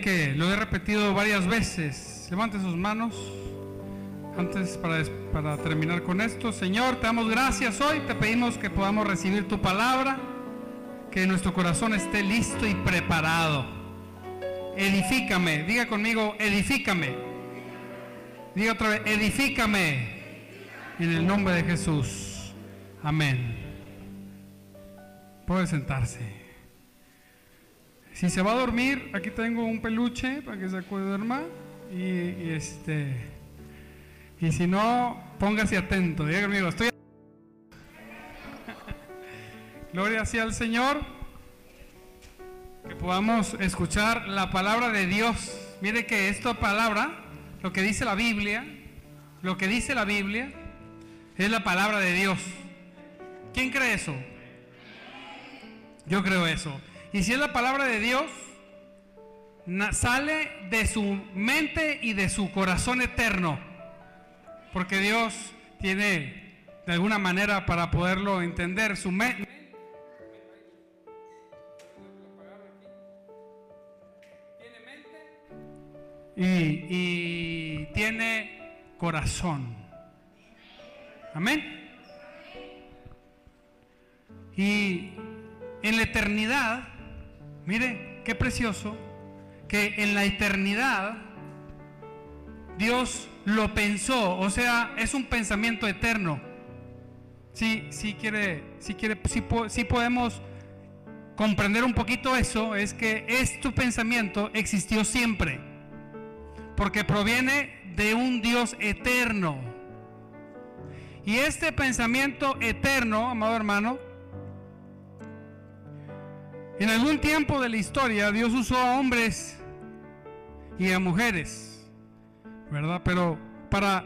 Que lo he repetido varias veces. Levante sus manos. Antes para, para terminar con esto, Señor, te damos gracias hoy. Te pedimos que podamos recibir tu palabra. Que nuestro corazón esté listo y preparado. Edifícame. Diga conmigo, edifícame. Diga otra vez, edifícame. En el nombre de Jesús. Amén. Puede sentarse. Si se va a dormir, aquí tengo un peluche para que se duerma. Y, y, este. Y si no, póngase atento. Diga conmigo, estoy. Gloria sea al Señor. Que podamos escuchar la palabra de Dios. Mire que esta palabra, lo que dice la Biblia, lo que dice la Biblia, es la palabra de Dios. ¿Quién cree eso? Yo creo eso. Y si es la palabra de Dios, sale de su mente y de su corazón eterno. Porque Dios tiene de alguna manera para poderlo entender su mente. Y, y tiene corazón. Amén. Y en la eternidad Mire, qué precioso que en la eternidad Dios lo pensó, o sea, es un pensamiento eterno. Sí, sí quiere, sí quiere, sí, podemos comprender un poquito eso, es que este pensamiento existió siempre, porque proviene de un Dios eterno. Y este pensamiento eterno, amado hermano, en algún tiempo de la historia Dios usó a hombres y a mujeres, ¿verdad? Pero para,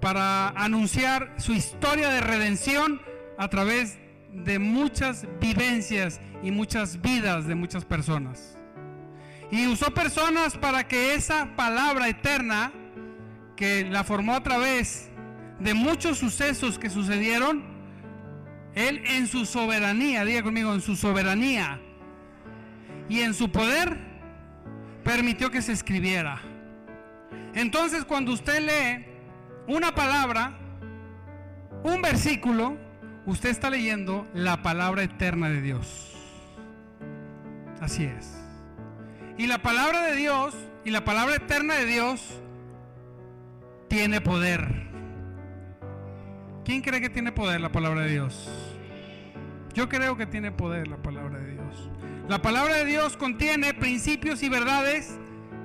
para anunciar su historia de redención a través de muchas vivencias y muchas vidas de muchas personas. Y usó personas para que esa palabra eterna, que la formó a través de muchos sucesos que sucedieron, él en su soberanía, diga conmigo, en su soberanía y en su poder, permitió que se escribiera. Entonces cuando usted lee una palabra, un versículo, usted está leyendo la palabra eterna de Dios. Así es. Y la palabra de Dios y la palabra eterna de Dios tiene poder. ¿Quién cree que tiene poder la palabra de Dios? Yo creo que tiene poder la palabra de Dios. La palabra de Dios contiene principios y verdades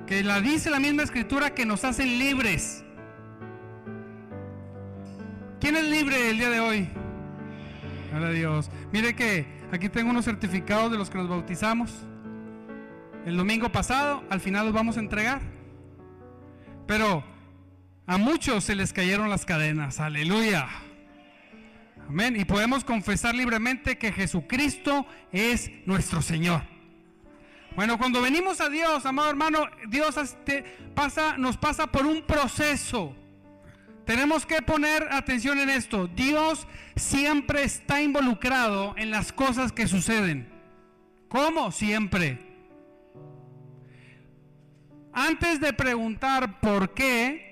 que la dice la misma escritura que nos hacen libres. ¿Quién es libre el día de hoy? Gloria Dios. Mire que aquí tengo unos certificados de los que nos bautizamos. El domingo pasado, al final los vamos a entregar. Pero a muchos se les cayeron las cadenas. Aleluya. Amén. Y podemos confesar libremente que Jesucristo es nuestro Señor. Bueno, cuando venimos a Dios, amado hermano, Dios nos pasa por un proceso. Tenemos que poner atención en esto. Dios siempre está involucrado en las cosas que suceden. ¿Cómo? Siempre. Antes de preguntar por qué,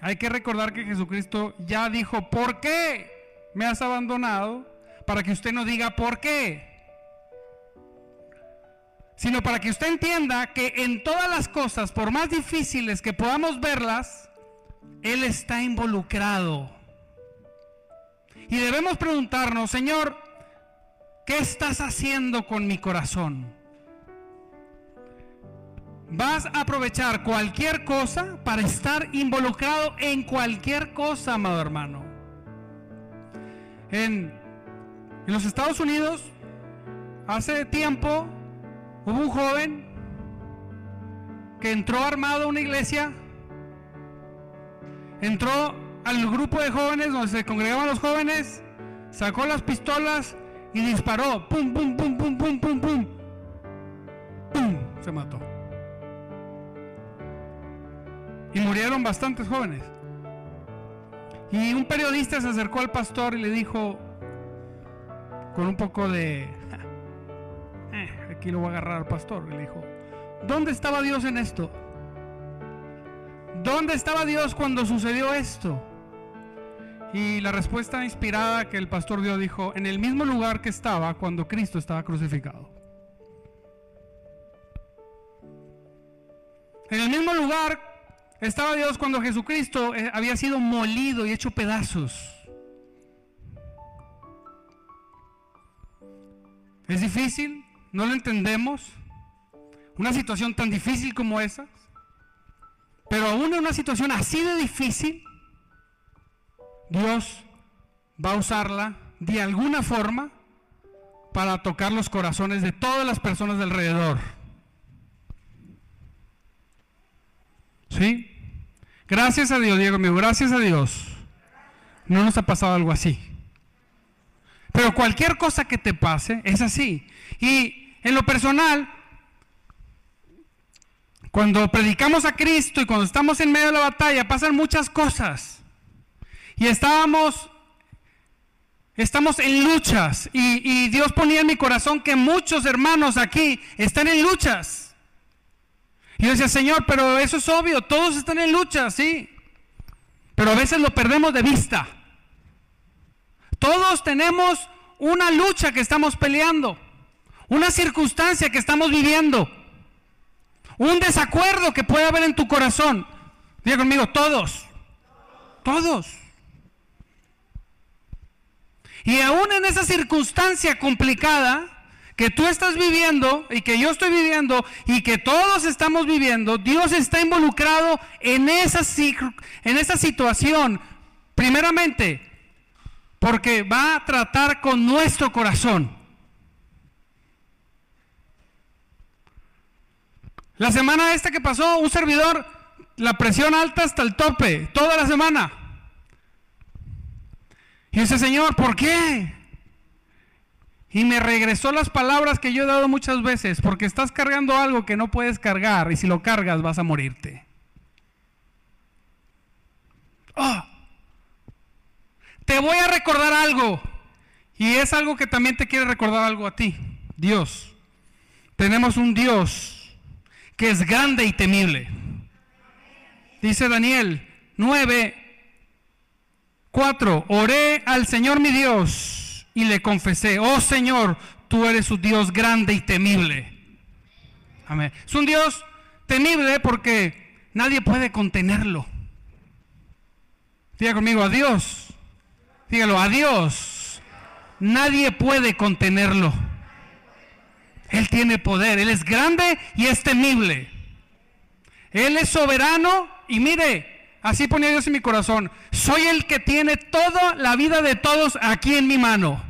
hay que recordar que Jesucristo ya dijo, ¿por qué me has abandonado? Para que usted no diga por qué. Sino para que usted entienda que en todas las cosas, por más difíciles que podamos verlas, Él está involucrado. Y debemos preguntarnos, Señor, ¿qué estás haciendo con mi corazón? Vas a aprovechar cualquier cosa para estar involucrado en cualquier cosa, amado hermano. En, los Estados Unidos, hace tiempo, hubo un joven que entró armado a una iglesia, entró al grupo de jóvenes donde se congregaban los jóvenes, sacó las pistolas y disparó. Pum, pum, pum, pum, pum, pum. Pum, se mató. Y murieron bastantes jóvenes. Y un periodista se acercó al pastor y le dijo, con un poco de, eh, aquí lo voy a agarrar al pastor. Y le dijo, ¿dónde estaba Dios en esto? ¿Dónde estaba Dios cuando sucedió esto? Y la respuesta inspirada que el pastor dio dijo, en el mismo lugar que estaba cuando Cristo estaba crucificado. En el mismo lugar estaba Dios cuando Jesucristo eh, había sido molido y hecho pedazos. ¿Es difícil? ¿No lo entendemos? Una situación tan difícil como esa. Pero aún en una situación así de difícil, Dios va a usarla de alguna forma para tocar los corazones de todas las personas de alrededor. ¿Sí? Gracias a Dios, Diego mío, gracias a Dios. No nos ha pasado algo así. Pero cualquier cosa que te pase es así. Y en lo personal, cuando predicamos a Cristo y cuando estamos en medio de la batalla, pasan muchas cosas. Y estábamos, estamos en luchas. Y, Dios ponía en mi corazón que muchos hermanos aquí están en luchas. Y yo decía, Señor, pero eso es obvio, todos están en luchas, sí. Pero a veces lo perdemos de vista. Todos tenemos una lucha que estamos peleando, una circunstancia que estamos viviendo, un desacuerdo que puede haber en tu corazón. Diga conmigo, todos, todos. Y aún en esa circunstancia complicada que tú estás viviendo y que yo estoy viviendo y que todos estamos viviendo, Dios está involucrado en esa, en esa situación. Primeramente, porque va a tratar con nuestro corazón. La semana esta que pasó, un servidor, la presión alta hasta el tope, toda la semana. Y ese Señor, ¿por qué? Y me regresó las palabras que yo he dado muchas veces, porque estás cargando algo que no puedes cargar y si lo cargas vas a morirte. Oh, te voy a recordar algo. Y es algo que también te quiere recordar algo a ti. Dios. Tenemos un Dios que es grande y temible. Dice Daniel 9, 4. Oré al Señor mi Dios y le confesé, oh Señor, tú eres un Dios grande y temible. Amén. Es un Dios temible porque nadie puede contenerlo. Diga conmigo, a Dios Dígalo, a Dios nadie puede contenerlo. Él tiene poder, Él es grande y es temible. Él es soberano y mire, así ponía Dios en mi corazón, soy el que tiene toda la vida de todos aquí en mi mano.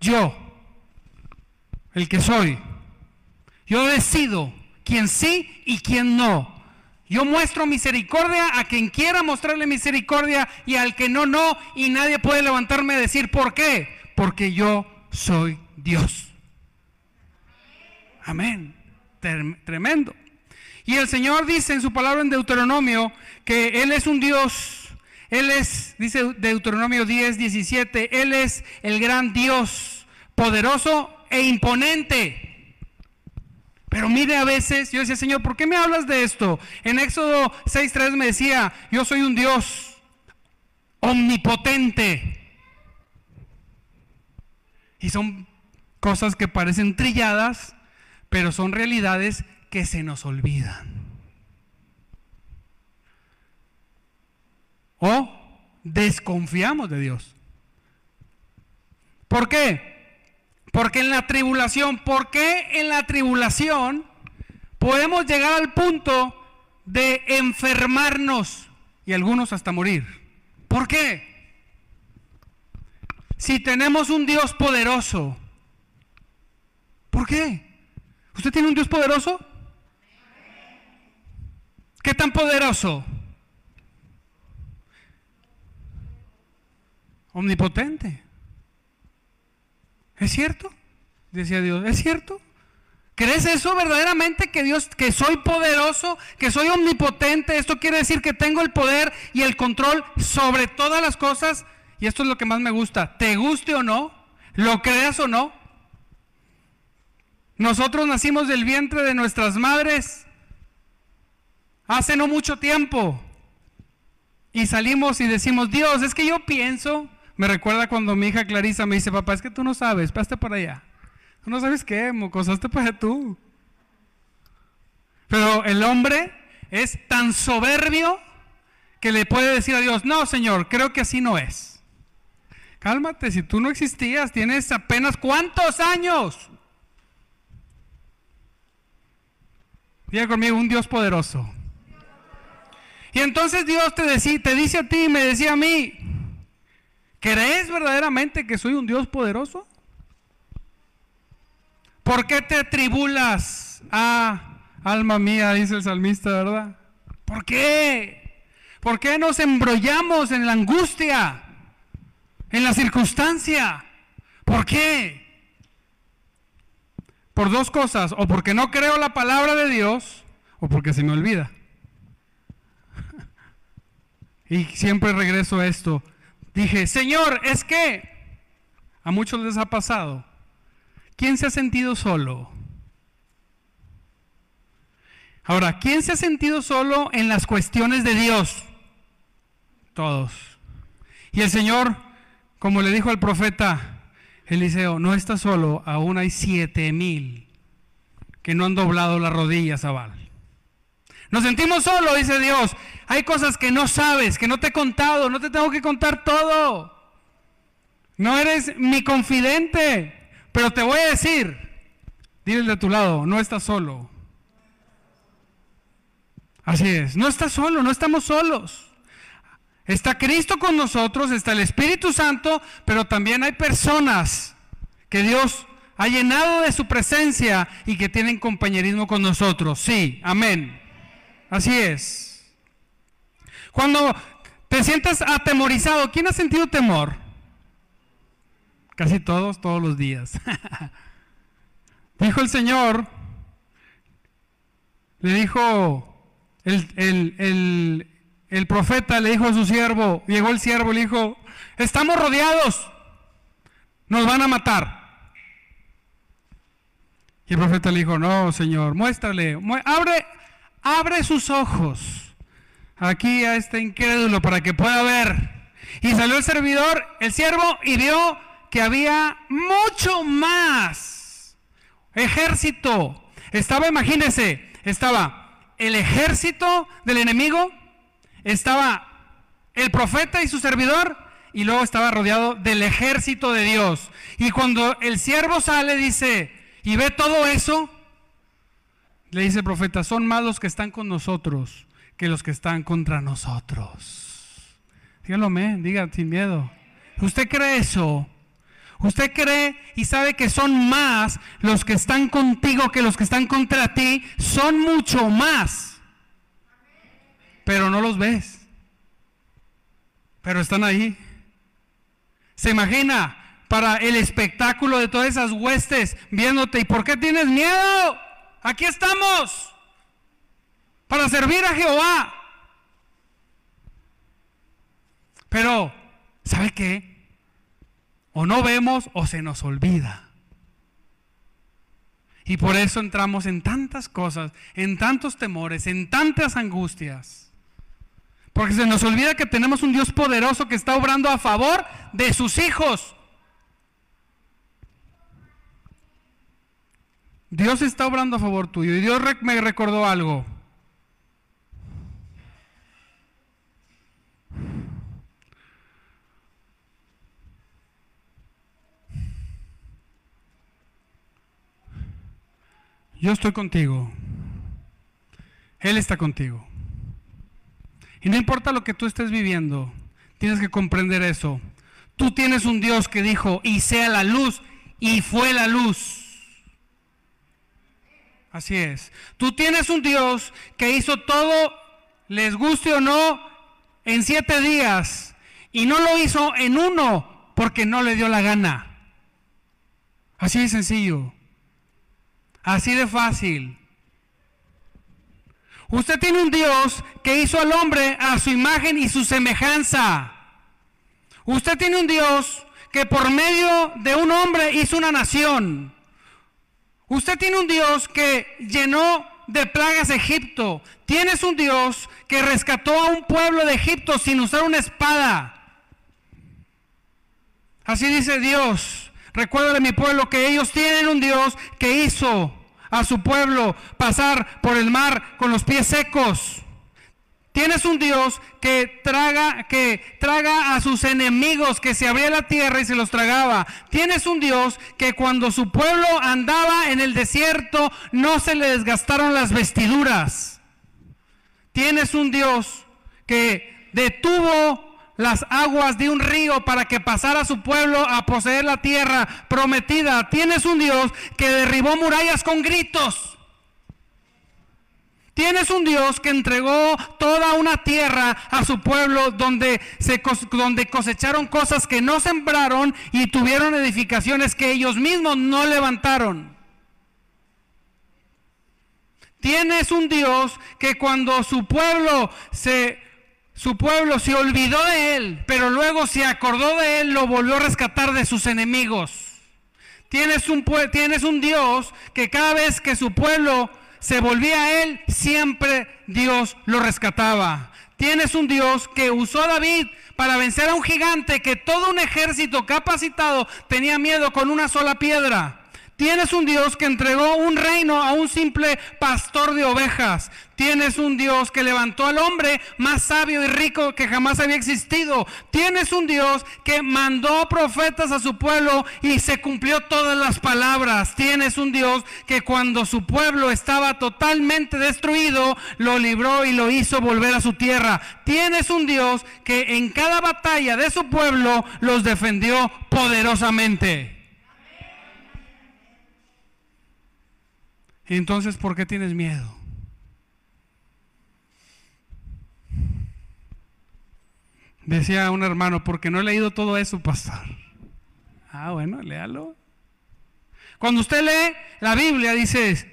Yo, el que soy, yo decido quién sí y quién no. Yo muestro misericordia a quien quiera mostrarle misericordia y al que no, no. Y nadie puede levantarme y decir, ¿por qué? Porque yo soy Dios. Amén. Tremendo. Y el Señor dice en su palabra en Deuteronomio que Él es un Dios. Él es, dice Deuteronomio 10, 17, Él es el gran Dios, poderoso e imponente. Pero mire a veces, yo decía, Señor, ¿por qué me hablas de esto? En Éxodo 6.3 me decía, yo soy un Dios omnipotente. Y son cosas que parecen trilladas, pero son realidades que se nos olvidan. O desconfiamos de Dios. ¿Por qué? Porque en la tribulación, ¿por qué en la tribulación podemos llegar al punto de enfermarnos y algunos hasta morir? ¿Por qué? Si tenemos un Dios poderoso, ¿por qué? ¿Usted tiene un Dios poderoso? ¿Qué tan poderoso? Omnipotente. ¿Es cierto? Decía Dios, ¿es cierto? ¿Crees eso verdaderamente que Dios, que soy poderoso, que soy omnipotente? Esto quiere decir que tengo el poder y el control sobre todas las cosas. Y esto es lo que más me gusta. ¿Te guste o no? ¿Lo creas o no? Nosotros nacimos del vientre de nuestras madres hace no mucho tiempo. Y salimos y decimos, Dios, es que yo pienso, me recuerda cuando mi hija Clarisa me dice, papá, es que tú no sabes, paste para allá. Tú no sabes qué, mocosaste para tú. Pero el hombre es tan soberbio que le puede decir a Dios, no, Señor, creo que así no es. Cálmate, si tú no existías, tienes apenas cuántos años. Diga conmigo, un Dios poderoso. Y entonces Dios te, te dice a ti me decía a mí, ¿crees verdaderamente que soy un Dios poderoso? ¿Por qué te tribulas? Ah, alma mía, dice el salmista, ¿verdad? ¿Por qué? ¿Por qué nos embrollamos en la angustia? En la circunstancia. ¿Por qué? Por dos cosas, o porque no creo la palabra de Dios, o porque se me olvida. Y siempre regreso a esto. Dije, Señor, es que a muchos les ha pasado. ¿Quién se ha sentido solo? Ahora, ¿quién se ha sentido solo en las cuestiones de Dios? Todos. Y el Señor, como le dijo al profeta Eliseo, no está solo, aún hay siete mil que no han doblado las rodillas a. Nos sentimos solos, dice Dios. Hay cosas que no sabes, que no te he contado, no te tengo que contar todo. No eres mi confidente, pero te voy a decir, dile de tu lado, no estás solo. Así es, no estás solo, no estamos solos. Está Cristo con nosotros, está el Espíritu Santo, pero también hay personas que Dios ha llenado de su presencia y que tienen compañerismo con nosotros. Sí, amén. Así es. Cuando te sientes atemorizado, ¿quién ha sentido temor? Casi todos, todos los días. dijo el Señor, le dijo el, el, profeta, le dijo a su siervo, llegó el siervo le dijo, estamos rodeados, nos van a matar. Y el profeta le dijo, no, Señor, muéstrale, abre, abre sus ojos aquí a este incrédulo para que pueda ver. Y salió el servidor, el siervo, y vio que había mucho más ejército. Estaba, imagínense, estaba el ejército del enemigo, estaba el profeta y su servidor, y luego estaba rodeado del ejército de Dios. Y cuando el siervo sale, dice, y ve todo eso, le dice el profeta, son más los que están con nosotros que los que están contra nosotros. Dígalo, men, diga sin miedo. ¿Usted cree eso? ¿Usted cree y sabe que son más los que están contigo que los que están contra ti? Son mucho más. Pero no los ves. Pero están ahí. ¿Se imagina para el espectáculo de todas esas huestes viéndote? ¿Y por qué tienes miedo? Aquí estamos para servir a Jehová. Pero, ¿sabe qué? O no vemos o se nos olvida. Y por eso entramos en tantas cosas, en tantos temores, en tantas angustias. Porque se nos olvida que tenemos un Dios poderoso que está obrando a favor de sus hijos. Dios está obrando a favor tuyo. Y Dios me recordó algo. Yo estoy contigo. Él está contigo. Y no importa lo que tú estés viviendo, tienes que comprender eso. Tú tienes un Dios que dijo, y sea la luz, y fue la luz. Así es. Tú tienes un Dios que hizo todo, les guste o no, en siete días. Y no lo hizo en uno porque no le dio la gana. Así de sencillo. Así de fácil. Usted tiene un Dios que hizo al hombre a su imagen y su semejanza. Usted tiene un Dios que por medio de un hombre hizo una nación. Usted tiene un Dios que llenó de plagas Egipto. Tienes un Dios que rescató a un pueblo de Egipto sin usar una espada. Así dice Dios. Recuerda de mi pueblo que ellos tienen un Dios que hizo a su pueblo pasar por el mar con los pies secos. Tienes un Dios que traga, que traga a sus enemigos, que se abría la tierra y se los tragaba. Tienes un Dios que cuando su pueblo andaba en el desierto no se le desgastaron las vestiduras. Tienes un Dios que detuvo las aguas de un río para que pasara su pueblo a poseer la tierra prometida. Tienes un Dios que derribó murallas con gritos. Tienes un Dios que entregó toda una tierra a su pueblo donde, se, donde cosecharon cosas que no sembraron y tuvieron edificaciones que ellos mismos no levantaron. Tienes un Dios que cuando su pueblo se su pueblo se olvidó de él, pero luego se acordó de él, lo volvió a rescatar de sus enemigos. Tienes un, tienes un Dios que cada vez que su pueblo se volvía a él, siempre Dios lo rescataba. Tienes un Dios que usó a David para vencer a un gigante que todo un ejército capacitado tenía miedo con una sola piedra. Tienes un Dios que entregó un reino a un simple pastor de ovejas. Tienes un Dios que levantó al hombre más sabio y rico que jamás había existido. Tienes un Dios que mandó profetas a su pueblo y se cumplió todas las palabras. Tienes un Dios que cuando su pueblo estaba totalmente destruido, lo libró y lo hizo volver a su tierra. Tienes un Dios que en cada batalla de su pueblo los defendió poderosamente. entonces, ¿por qué tienes miedo? Decía un hermano, porque no he leído todo eso, pastor. Ah, bueno, léalo. Cuando usted lee la Biblia, dice,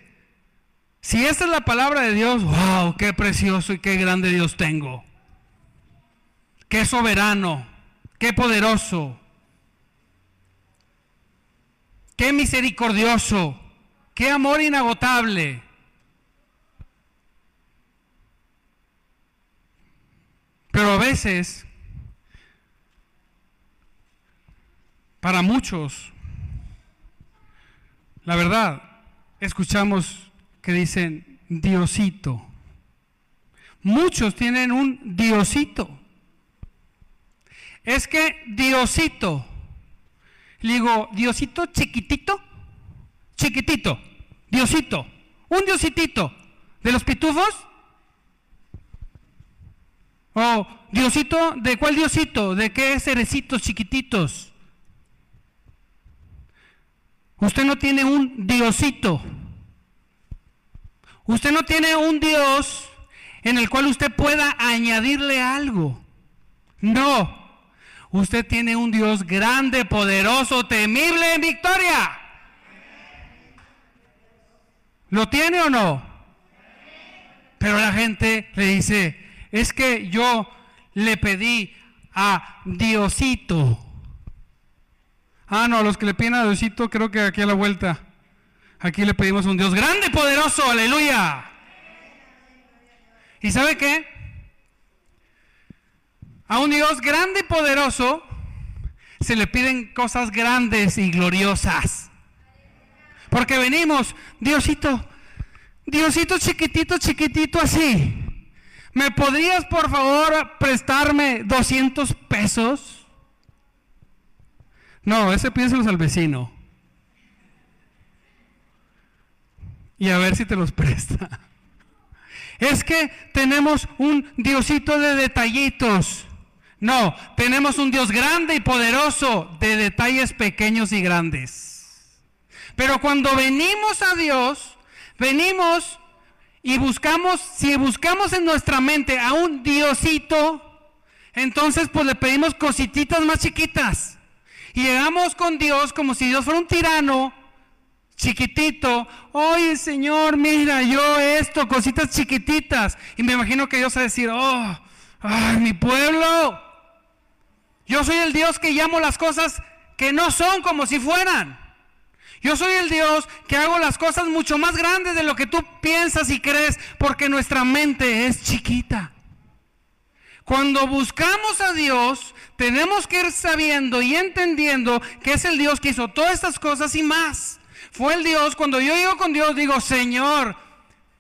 si esta es la palabra de Dios, wow, qué precioso y qué grande Dios tengo. Qué soberano, qué poderoso, qué misericordioso. Qué amor inagotable. Pero a veces, para muchos, la verdad, escuchamos que dicen Diosito. Muchos tienen un Diosito. Es que Diosito, digo, Diosito chiquitito, chiquitito. Diosito, un diositito de los pitufos. O Diosito, ¿de cuál Diosito? ¿De qué cerecitos chiquititos? Usted no tiene un Diosito. Usted no tiene un Dios en el cual usted pueda añadirle algo. No. Usted tiene un Dios grande, poderoso, temible en victoria. ¿Lo tiene o no? Pero la gente le dice, es que yo le pedí a Diosito. Ah, no, los que le piden a Diosito, creo que aquí a la vuelta. Aquí le pedimos a un Dios grande y poderoso, aleluya. ¿Y sabe qué? A un Dios grande y poderoso se le piden cosas grandes y gloriosas. Porque venimos, Diosito, Diosito chiquitito, chiquitito así. ¿Me podrías por favor prestarme 200 pesos? No, ese pídeselos al vecino. Y a ver si te los presta. Es que tenemos un Diosito de detallitos. No, tenemos un Dios grande y poderoso de detalles pequeños y grandes. Pero cuando venimos a Dios, venimos y buscamos, si buscamos en nuestra mente a un Diosito, entonces pues le pedimos cosititas más chiquitas. Y llegamos con Dios como si Dios fuera un tirano, chiquitito. Oye, Señor, mira, yo esto, cositas chiquititas. Y me imagino que Dios va a decir, oh, ay, mi pueblo. Yo soy el Dios que llamo las cosas que no son como si fueran. Yo soy el Dios que hago las cosas mucho más grandes de lo que tú piensas y crees porque nuestra mente es chiquita. Cuando buscamos a Dios, tenemos que ir sabiendo y entendiendo que es el Dios que hizo todas estas cosas y más. Fue el Dios, cuando yo llego con Dios, digo, Señor,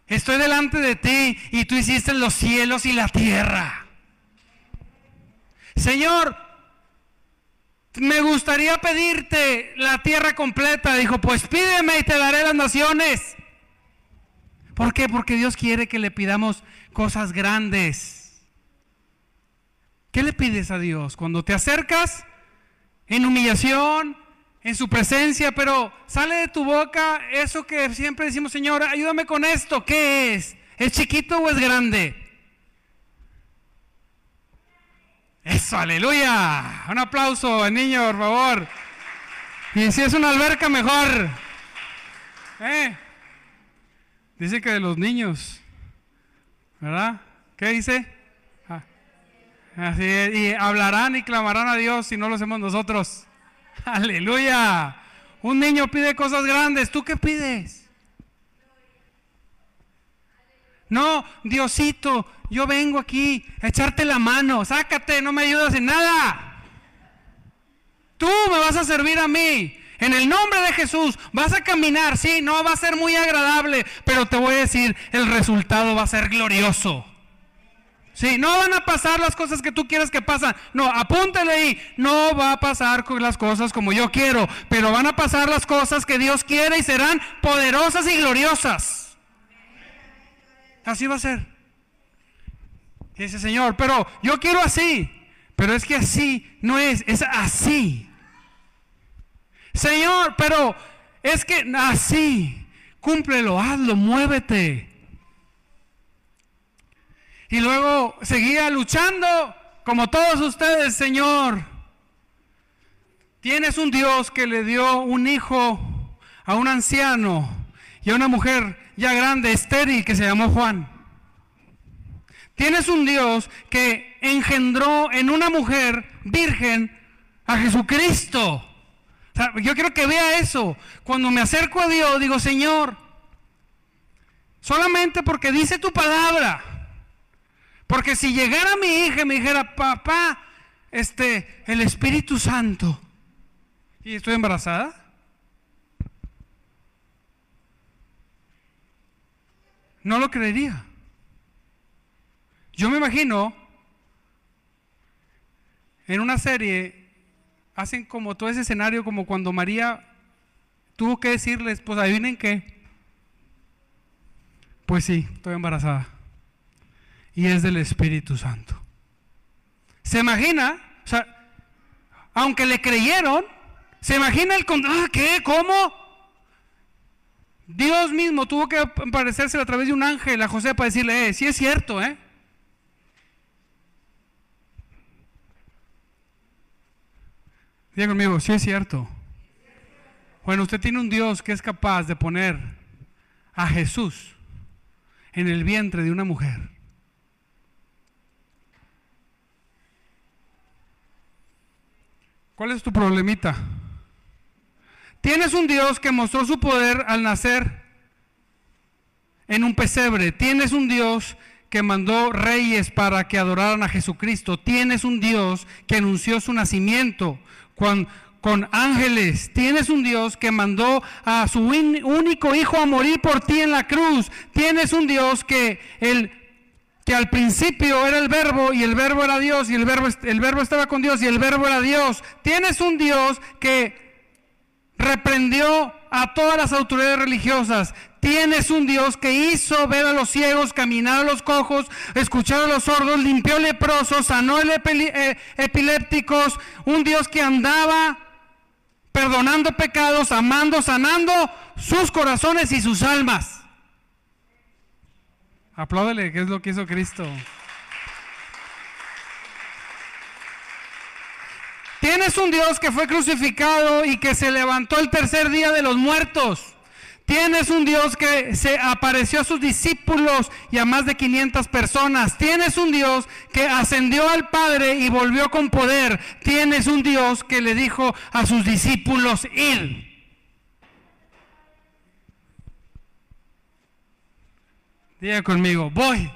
estoy delante de ti y tú hiciste los cielos y la tierra. Señor, me gustaría pedirte la tierra completa. Dijo, pues pídeme y te daré las naciones. ¿Por qué? Porque Dios quiere que le pidamos cosas grandes. ¿Qué le pides a Dios? Cuando te acercas en humillación, en su presencia, pero sale de tu boca eso que siempre decimos, Señor, ayúdame con esto. ¿Qué es? ¿Es chiquito o es grande? Eso, aleluya. Un aplauso, niño, por favor. Y si es una alberca, mejor. ¿Eh? Dice que de los niños. ¿Verdad? ¿Qué dice? Así es. Y hablarán y clamarán a Dios si no lo hacemos nosotros. Aleluya. Un niño pide cosas grandes. ¿Tú qué pides? No, Diosito, yo vengo aquí a echarte la mano, sácate, no me ayudas en nada. Tú me vas a servir a mí. En el nombre de Jesús vas a caminar, sí, no va a ser muy agradable, pero te voy a decir, el resultado va a ser glorioso. Sí, no van a pasar las cosas que tú quieres que pasen. No, apúntale ahí. No va a pasar las cosas como yo quiero, pero van a pasar las cosas que Dios quiere y serán poderosas y gloriosas. Así va a ser. dice, Señor, pero yo quiero así. Pero es que así no es, es así. Señor, pero es que así. Cúmplelo, hazlo, muévete. Y luego seguía luchando como todos ustedes, Señor. Tienes un Dios que le dio un hijo a un anciano y a una mujer ya grande, estéril, que se llamó Juan. Tienes un Dios que engendró en una mujer virgen a Jesucristo. yo quiero que vea eso. Cuando me acerco a Dios, digo, Señor, solamente porque dice tu palabra. Porque si llegara mi hija y me dijera, papá, este, el Espíritu Santo, y estoy embarazada, no lo creería. Yo me imagino en una serie hacen como todo ese escenario como cuando María tuvo que decirles, pues adivinen qué. Pues sí, estoy embarazada. Y es del Espíritu Santo. ¿Se imagina? O sea, aunque le creyeron, ¿se imagina el... Ah, ¿Qué? ¿Cómo? Dios mismo tuvo que aparecerse a través de un ángel a José para decirle, eh, sí es cierto, ¿eh? Diga conmigo, sí es cierto. Bueno, usted tiene un Dios que es capaz de poner a Jesús en el vientre de una mujer. ¿Cuál es tu problemita? Tienes un Dios que mostró su poder al nacer en un pesebre. Tienes un Dios que mandó reyes para que adoraran a Jesucristo. Tienes un Dios que anunció su nacimiento con, ángeles. Tienes un Dios que mandó a su único hijo a morir por ti en la cruz. Tienes un Dios que, el, que al principio era el verbo y el verbo era Dios y el verbo, el verbo estaba con Dios y el verbo era Dios. Tienes un Dios que reprendió a todas las autoridades religiosas. Tienes un Dios que hizo ver a los ciegos, caminar a los cojos, escuchar a los sordos, limpió leprosos, sanó eh, epilépticos. Un Dios que andaba perdonando pecados, amando, sanando sus corazones y sus almas. Apláudele, que es lo que hizo Cristo. Tienes un Dios que fue crucificado y que se levantó el tercer día de los muertos. Tienes un Dios que se apareció a sus discípulos y a más de 500 personas. Tienes un Dios que ascendió al Padre y volvió con poder. Tienes un Dios que le dijo a sus discípulos, ir. Diga conmigo, voy.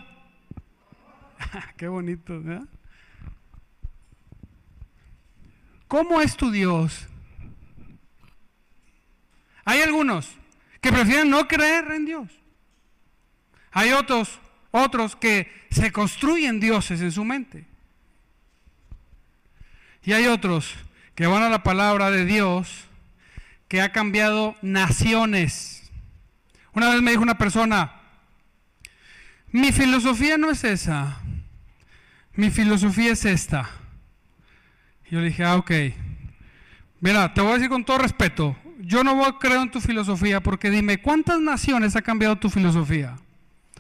Qué bonito, ¿verdad? ¿Cómo es tu Dios? Hay algunos que prefieren no creer en Dios. Hay otros, otros que se construyen dioses en su mente. Y hay otros que van a la palabra de Dios que ha cambiado naciones. Una vez me dijo una persona, mi filosofía no es esa, mi filosofía es esta. Yo le dije, ah, ok. Mira, te voy a decir con todo respeto, yo no voy a creer en tu filosofía porque dime, ¿cuántas naciones ha cambiado tu filosofía?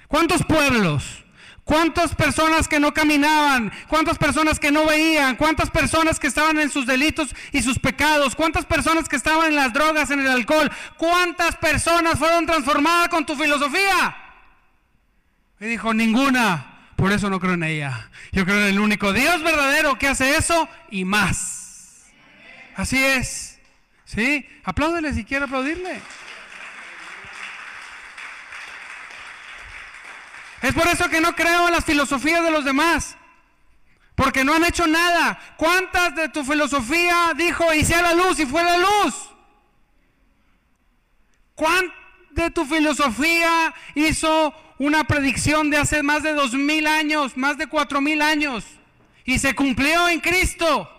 ¿Cuántos pueblos? ¿Cuántas personas que no caminaban? ¿Cuántas personas que no veían? ¿Cuántas personas que estaban en sus delitos y sus pecados? ¿Cuántas personas que estaban en las drogas, en el alcohol? ¿Cuántas personas fueron transformadas con tu filosofía? Y dijo, ninguna. Por eso no creo en ella. Yo creo en el único Dios verdadero que hace eso y más. Así es. ¿Sí? Apláudele si quiere aplaudirle. Es por eso que no creo en las filosofías de los demás. Porque no han hecho nada. ¿Cuántas de tu filosofía dijo, sea la luz y fue la luz? ¿Cuántas de tu filosofía hizo una predicción de hace más de dos mil años, más de cuatro mil años? Y se cumplió en Cristo.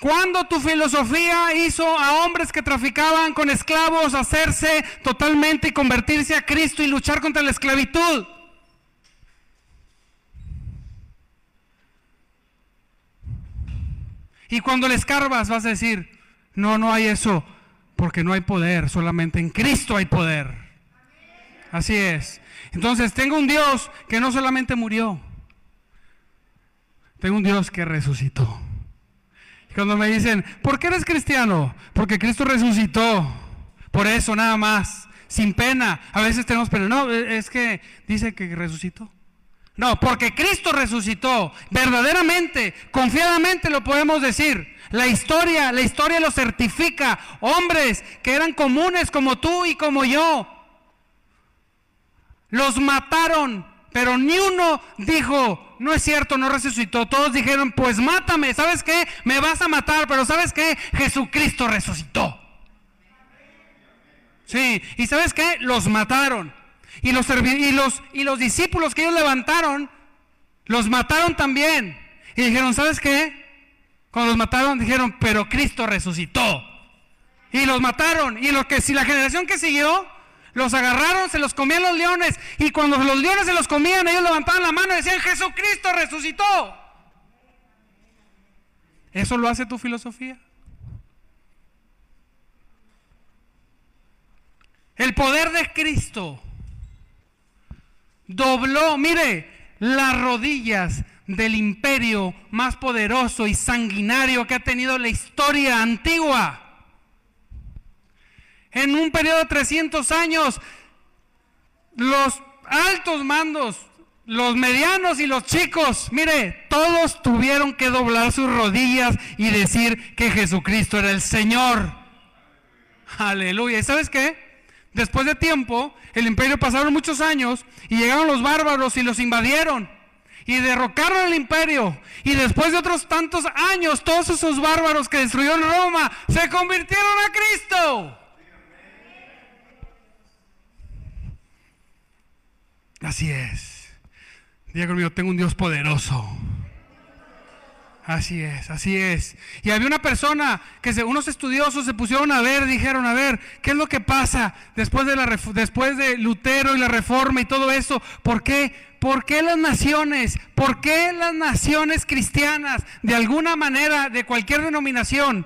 Cuando tu filosofía hizo a hombres que traficaban con esclavos hacerse totalmente y convertirse a Cristo y luchar contra la esclavitud. Y cuando le escarbas vas a decir, no, no hay eso, porque no hay poder, solamente en Cristo hay poder. Así es. Entonces tengo un Dios que no solamente murió, tengo un Dios que resucitó. Cuando me dicen, ¿por qué eres cristiano? Porque Cristo resucitó. Por eso, nada más. Sin pena. A veces tenemos pena. No, es que dice que resucitó. No, porque Cristo resucitó. Verdaderamente, confiadamente lo podemos decir. La historia, la historia lo certifica. Hombres que eran comunes como tú y como yo. Los mataron, pero ni uno dijo, no es cierto, no resucitó. Todos dijeron, pues mátame, ¿sabes qué? Me vas a matar, pero ¿sabes qué? Jesucristo resucitó. Sí, y ¿sabes qué? Los mataron. Y los, y los, y los discípulos que ellos levantaron, los mataron también. Y dijeron, ¿sabes qué? Cuando los mataron, dijeron, pero Cristo resucitó. Y los mataron. Y lo que si la generación que siguió los agarraron, se los comían los leones. Y cuando los leones se los comían, ellos levantaban la mano y decían, Jesucristo resucitó. ¿Eso lo hace tu filosofía? El poder de Cristo dobló, mire, las rodillas del imperio más poderoso y sanguinario que ha tenido la historia antigua en un periodo de 300 años, los altos mandos, los medianos y los chicos, mire, todos tuvieron que doblar sus rodillas y decir que Jesucristo era el Señor. Aleluya. ¿Y sabes qué? Después de tiempo, el imperio pasaron muchos años y llegaron los bárbaros y los invadieron y derrocaron el imperio. Y después de otros tantos años, todos esos bárbaros que destruyeron Roma se convirtieron a Cristo. Así es. Diga conmigo, tengo un Dios poderoso. Así es, así es. Y había una persona que unos estudiosos se pusieron a ver, dijeron, a ver, ¿qué es lo que pasa después de, la, después de Lutero y la reforma y todo eso? ¿Por qué? ¿Por qué las naciones? ¿Por qué las naciones cristianas, de alguna manera, de cualquier denominación,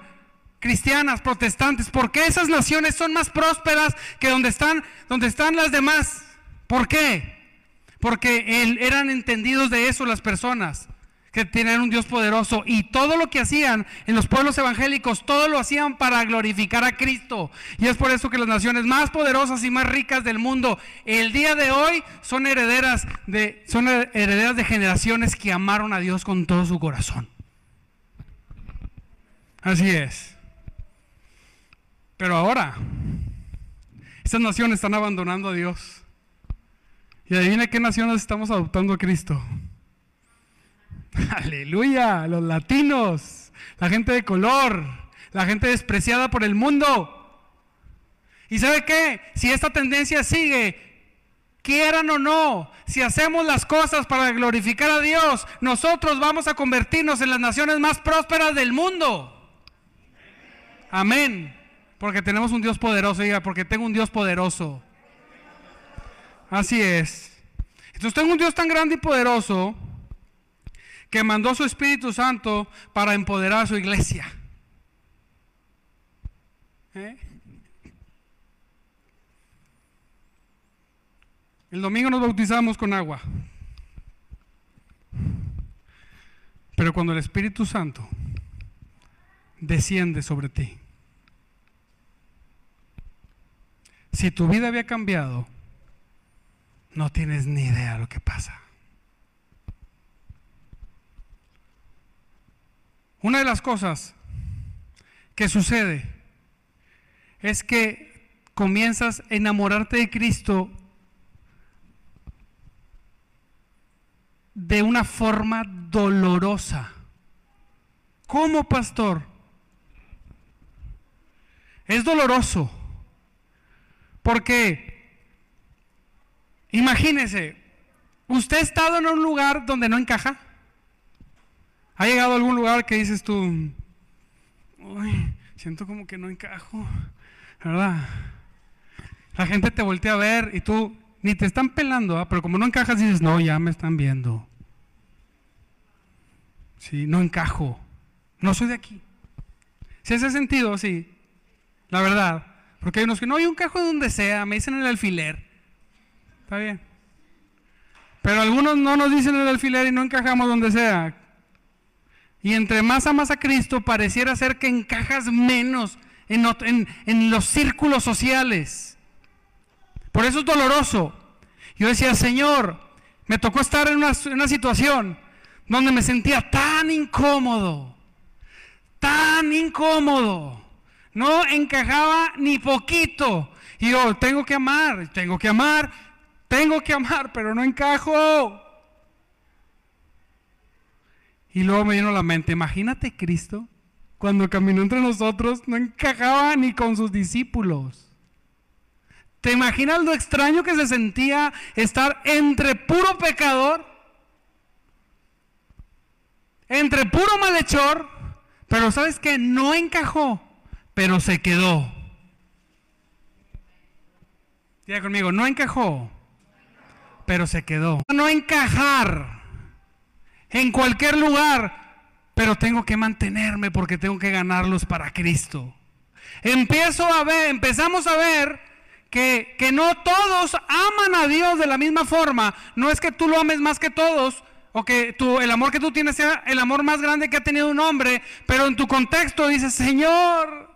cristianas, protestantes, por qué esas naciones son más prósperas que donde están, donde están las demás? ¿Por qué? Porque eran entendidos de eso las personas que tenían un Dios poderoso y todo lo que hacían en los pueblos evangélicos, todo lo hacían para glorificar a Cristo. Y es por eso que las naciones más poderosas y más ricas del mundo el día de hoy son herederas de son herederas de generaciones que amaron a Dios con todo su corazón. Así es. Pero ahora, estas naciones están abandonando a Dios. Y adivina qué naciones estamos adoptando a Cristo. Aleluya, los latinos, la gente de color, la gente despreciada por el mundo. ¿Y sabe qué? Si esta tendencia sigue, quieran o no, si hacemos las cosas para glorificar a Dios, nosotros vamos a convertirnos en las naciones más prósperas del mundo. Amén. Porque tenemos un Dios poderoso, diga, porque tengo un Dios poderoso. Así es. Entonces tengo un Dios tan grande y poderoso que mandó su Espíritu Santo para empoderar a su iglesia. ¿Eh? El domingo nos bautizamos con agua. Pero cuando el Espíritu Santo desciende sobre ti, si tu vida había cambiado, no tienes ni idea de lo que pasa. Una de las cosas que sucede es que comienzas a enamorarte de Cristo de una forma dolorosa. ¿Cómo, pastor? Es doloroso. Porque, imagínese, ¿usted ha estado en un lugar donde no encaja? ¿Ha llegado a algún lugar que dices tú, uy, siento como que no encajo, ¿verdad? La gente te voltea a ver y tú ni te están pelando, ¿ah? pero como no encajas dices, no, ya me están viendo. Sí, no encajo. No soy de aquí. Si ese sentido, sí. La verdad. Porque hay unos que no, hay un cajo donde sea, me dicen el alfiler. Está bien. Pero algunos no nos dicen el alfiler y no encajamos donde sea. Y entre más amas a Cristo, pareciera ser que encajas menos en, en los círculos sociales. Por eso es doloroso. Yo decía, Señor, me tocó estar en una, en una situación donde me sentía tan incómodo, tan incómodo, no encajaba ni poquito. Y yo, tengo que amar, tengo que amar, tengo que amar, pero no encajo. Y luego me vino a la mente, imagínate Cristo, cuando caminó entre nosotros, no encajaba ni con sus discípulos. ¿Te imaginas lo extraño que se sentía estar entre puro pecador entre puro malhechor, pero sabes que no encajó, pero se quedó. Diga conmigo, no encajó, pero se quedó. No encajar en cualquier lugar, pero tengo que mantenerme porque tengo que ganarlos para Cristo. Empiezo a ver, empezamos a ver que, que no todos aman a Dios de la misma forma. No es que tú lo ames más que todos, o que el amor que tú tienes sea el amor más grande que ha tenido un hombre, pero en tu contexto dices, Señor,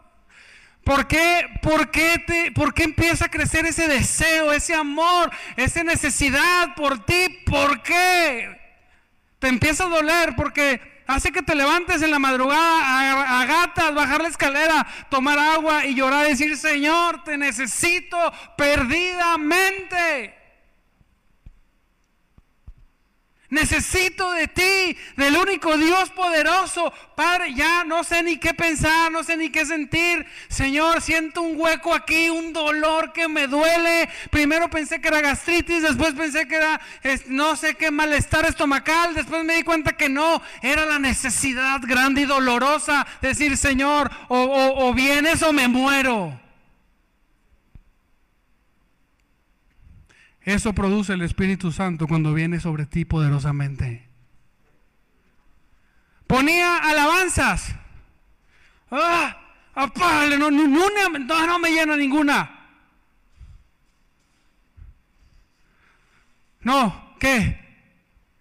¿por qué, por, qué te, ¿por qué empieza a crecer ese deseo, ese amor, esa necesidad por ti? ¿Por qué? Te empieza a doler porque hace que te levantes en la madrugada a, gatas, bajar la escalera, tomar agua y llorar decir, Señor, te necesito perdidamente. Necesito de ti, del único Dios poderoso. Padre, ya no sé ni qué pensar, no sé ni qué sentir. Señor, siento un hueco aquí, un dolor que me duele. Primero pensé que era gastritis, después pensé que era no sé qué malestar estomacal. Después me di cuenta que no, era la necesidad grande y dolorosa. De decir, Señor, o vienes o me muero. Eso produce el Espíritu Santo cuando viene sobre ti poderosamente. Ponía alabanzas. Ah, no, no, me llena ninguna. No, ¿qué?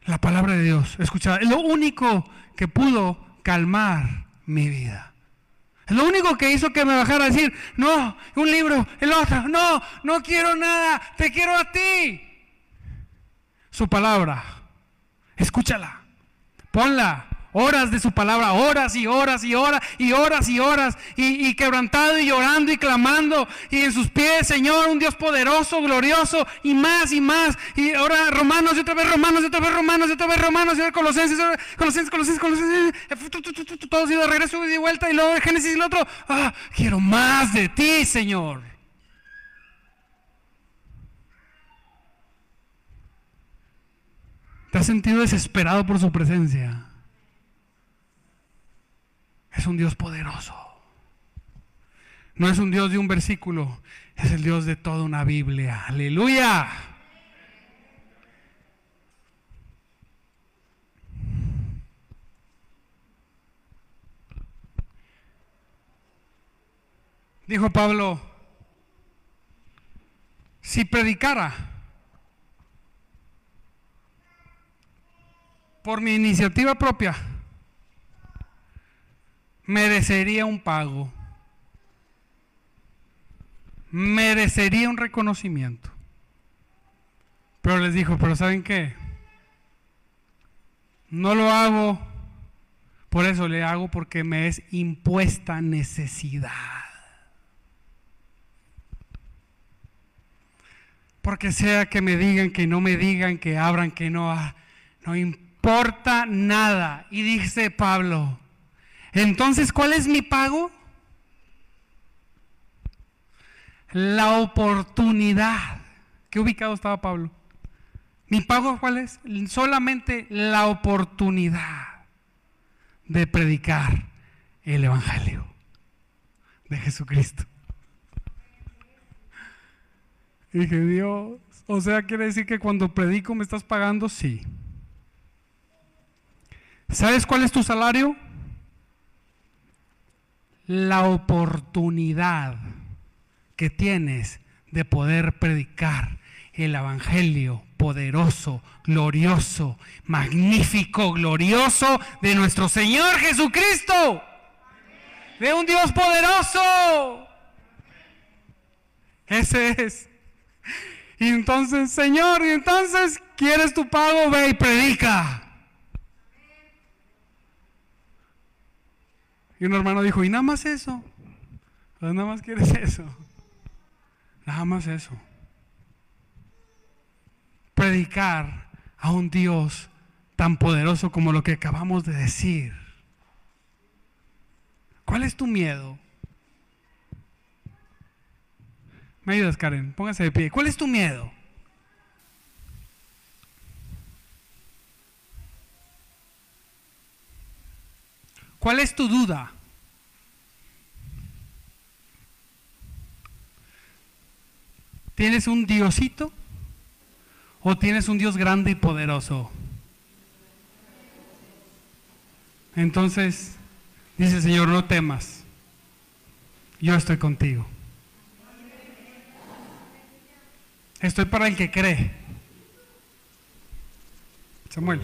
La palabra de Dios. Escucha, es lo único que pudo calmar mi vida. Lo único que hizo que me bajara a decir, no, un libro, el otro, no, no quiero nada, te quiero a ti. Su palabra, escúchala, ponla, horas de su palabra, horas y horas y horas y horas y horas, y, quebrantado y llorando y clamando, y en sus pies, Señor, un Dios poderoso, glorioso, y más y más, y ahora Romanos, y otra vez Romanos, y otra vez Romanos, y otra vez Romanos, y ahora Colosenses, Colosenses, Colosenses, Colosenses, todos y de regreso y vuelta, y luego de Génesis y el otro, ah, quiero más de ti, Señor. ¿Te has sentido desesperado por su presencia? Es un Dios poderoso. No es un Dios de un versículo, es el Dios de toda una Biblia. Aleluya. Dijo Pablo, si predicara por mi iniciativa propia, merecería un pago, merecería un reconocimiento. Pero les dijo, pero ¿saben qué? No lo hago, por eso le hago porque me es impuesta necesidad. Porque sea que me digan, que no me digan, que abran, que no, no importa nada. Y dice Pablo, entonces, ¿cuál es mi pago? La oportunidad. ¿Qué ubicado estaba Pablo? ¿Mi pago cuál es? Solamente la oportunidad de predicar el Evangelio de Jesucristo. dije, Dios, o sea, quiere decir que cuando predico me estás pagando, sí. ¿Sabes cuál es tu salario? La oportunidad que tienes de poder predicar el Evangelio poderoso, glorioso, magnífico, glorioso de nuestro Señor Jesucristo. De un Dios poderoso. Ese es. Y entonces, Señor, y entonces, ¿quieres tu pago? Ve y predica. Y un hermano dijo, ¿y nada más eso? Nada más quieres eso. Nada más eso. Predicar a un Dios tan poderoso como lo que acabamos de decir. ¿Cuál es tu miedo? ¿Me ayudas, Karen? Póngase de pie. ¿Cuál es tu miedo? ¿Cuál es tu duda? ¿Tienes un diosito o tienes un Dios grande y poderoso? Entonces, dice el Señor, no temas, yo estoy contigo. Estoy para el que cree. Samuel.